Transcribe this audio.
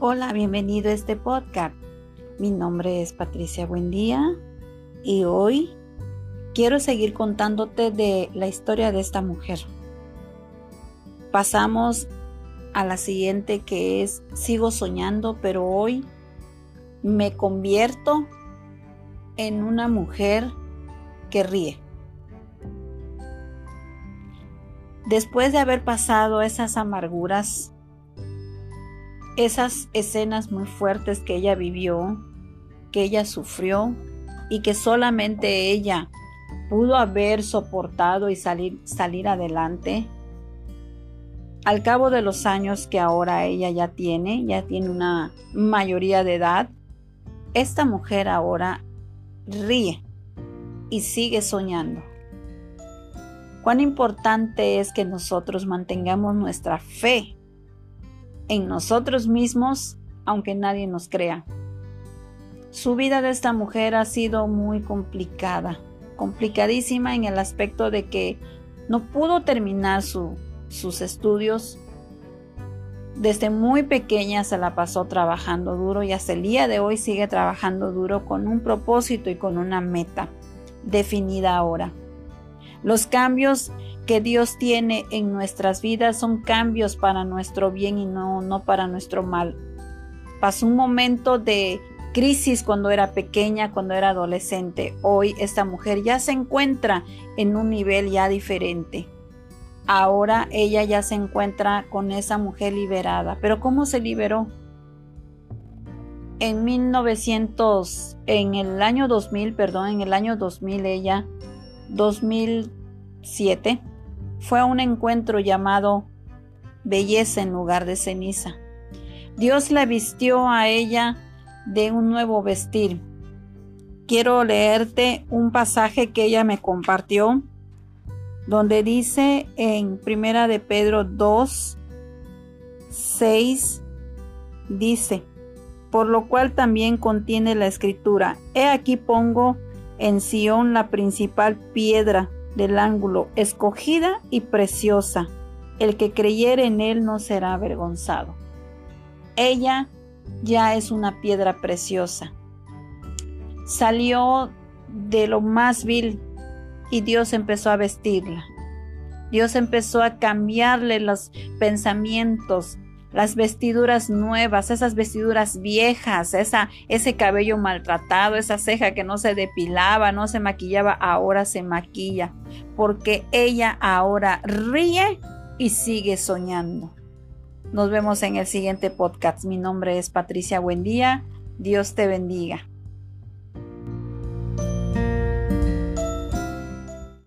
Hola, bienvenido a este podcast. Mi nombre es Patricia Buendía y hoy quiero seguir contándote de la historia de esta mujer. Pasamos a la siguiente que es sigo soñando, pero hoy me convierto en una mujer que ríe. Después de haber pasado esas amarguras, esas escenas muy fuertes que ella vivió, que ella sufrió y que solamente ella pudo haber soportado y salir, salir adelante. Al cabo de los años que ahora ella ya tiene, ya tiene una mayoría de edad, esta mujer ahora ríe y sigue soñando. Cuán importante es que nosotros mantengamos nuestra fe en nosotros mismos, aunque nadie nos crea. Su vida de esta mujer ha sido muy complicada, complicadísima en el aspecto de que no pudo terminar sus estudios. Desde muy pequeña se la pasó trabajando duro y hasta el día de hoy sigue trabajando duro con un propósito y con una meta definida ahora. Los cambios que Dios tiene en nuestras vidas son cambios para nuestro bien y no, no para nuestro mal. Pasó un momento de crisis cuando era pequeña, cuando era adolescente. Hoy esta mujer ya se encuentra en un nivel ya diferente. Ahora ella ya se encuentra con esa mujer liberada. Pero ¿cómo se liberó? En 1900, en el año 2000, perdón, en el año 2000 ella, 2007, fue a un encuentro llamado belleza en lugar de ceniza. Dios la vistió a ella de un nuevo vestir. Quiero leerte un pasaje que ella me compartió, donde dice en Primera de Pedro 2, 6, dice, por lo cual también contiene la escritura, he aquí pongo en Sión la principal piedra del ángulo, escogida y preciosa. El que creyere en él no será avergonzado. Ella ya es una piedra preciosa. Salió de lo más vil y Dios empezó a vestirla. Dios empezó a cambiarle los pensamientos, las vestiduras nuevas, esas vestiduras viejas, esa, ese cabello maltratado, esa ceja que no se depilaba, no se maquillaba, ahora se maquilla, porque ella ahora ríe y sigue soñando. Nos vemos en el siguiente podcast. Mi nombre es Patricia Buendía. Dios te bendiga.